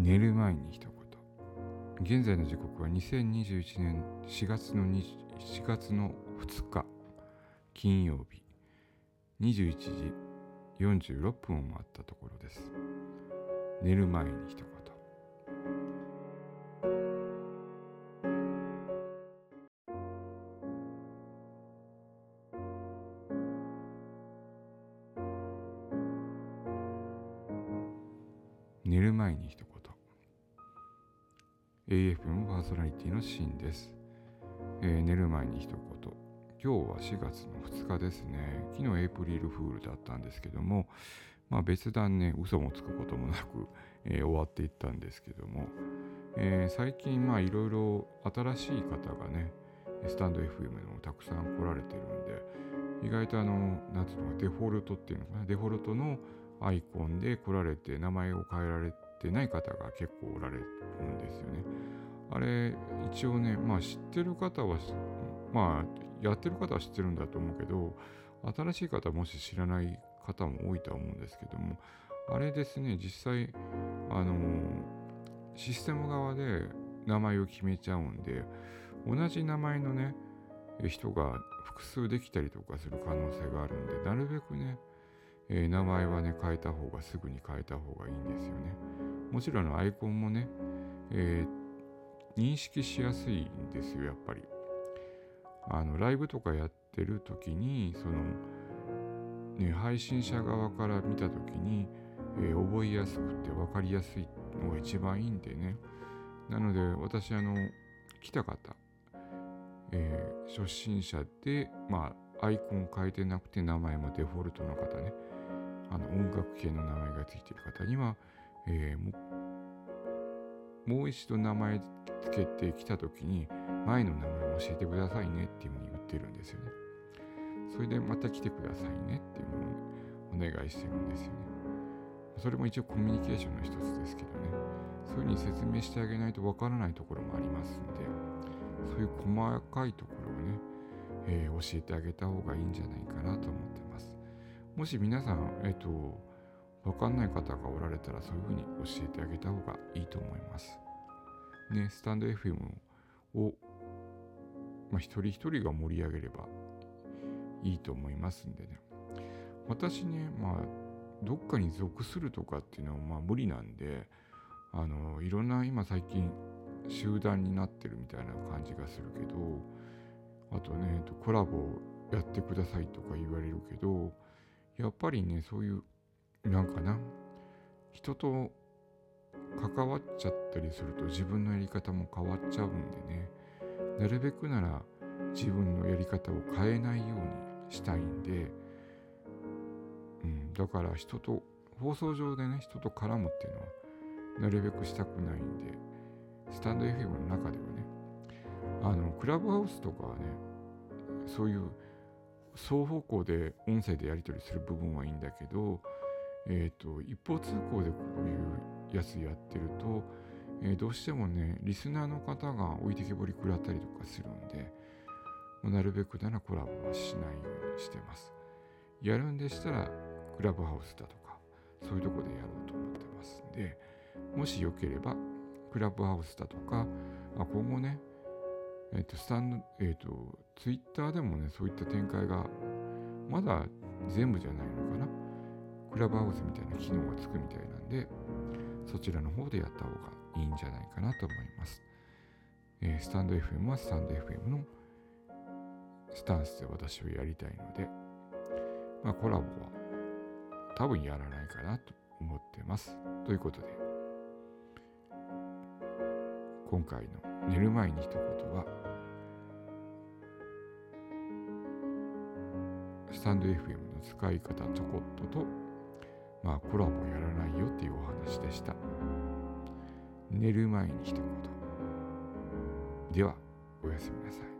寝る前に一言現在の時刻は2021年4月の2 4月の2日。金曜日。21時46分を回ったところです。寝る前に一言寝る前に一言 AFM パーソナリティのシーンです、えー、寝る前に一言。今日は4月の2日ですね。昨日エイプリルフールだったんですけどもまあ別段ね嘘もつくこともなく、えー、終わっていったんですけども、えー、最近まあいろいろ新しい方がねスタンド FM でもたくさん来られてるんで意外とあの何ていうのかデフォルトっていうのかなデフォルトのアイコンで来られて名前を変えられてない方が結構おられるですよね。あれ一応ねまあ知ってる方はまあやってる方は知ってるんだと思うけど新しい方もし知らない方も多いとは思うんですけどもあれですね実際あのシステム側で名前を決めちゃうんで同じ名前のね人が複数できたりとかする可能性があるんでなるべくねえー、名前はね、変えた方がすぐに変えた方がいいんですよね。もちろんアイコンもね、えー、認識しやすいんですよ、やっぱり。あの、ライブとかやってる時に、その、ね、配信者側から見た時に、えー、覚えやすくて分かりやすいのが一番いいんでね。なので、私、あの、来た方、えー、初心者で、まあ、アイコン変えてなくて名前もデフォルトの方ね、あの音楽系の名前がついてる方には、えー、もう一度名前つけてきた時に前の名前を教えてくださいねっていうふうに言ってるんですよね。それでまた来てくださいねっていうのをお願いしてるんですよね。それも一応コミュニケーションの一つですけどね。そういうふうに説明してあげないとわからないところもありますんで、そういう細かいところをね、えー、教えてあげた方がいいんじゃないかなと思ってます。もし皆さん、えっ、と、わかんない方がおられたらそういうふうに教えてあげた方がいいと思います。ね、スタンド FM を、まあ、一人一人が盛り上げればいいと思いますんでね。私ね、まあ、どっかに属するとかっていうのはまあ無理なんで、あの、いろんな今最近集団になってるみたいな感じがするけど、あとね、コラボやってくださいとか言われるけど、やっぱりね、そういう、なんかな、人と関わっちゃったりすると自分のやり方も変わっちゃうんでね、なるべくなら自分のやり方を変えないようにしたいんで、うん、だから人と、放送上でね、人と絡むっていうのは、なるべくしたくないんで、スタンド FM の中ではね、あの、クラブハウスとかはね、そういう双方向で音声でやり取りする部分はいいんだけど、え、ー、と、一方通行でこういうやつやってると、えー、どうしてもね、リスナーの方が置いてけぼり食らったりとかするんで、もうなるべくならコラボはしないようにしてます。やるんでしたら、クラブハウスだとか、そういうとこでやろうと思ってますんで、もしよければ、クラブハウスだとか、まあ今後ね、えっ、ー、と、スタンド、えっ、ー、と、ツイッターでもね、そういった展開が、まだ全部じゃないのか。クラブハウスみたいな機能がつくみたいなんで、そちらの方でやった方がいいんじゃないかなと思います。えー、スタンド FM はスタンド FM のスタンスで私をやりたいので、まあ、コラボは多分やらないかなと思ってます。ということで、今回の寝る前に一言は、スタンド FM の使い方ちょこっとと、まあコラボやらないよっていうお話でした。寝る前に一言。では、おやすみなさい。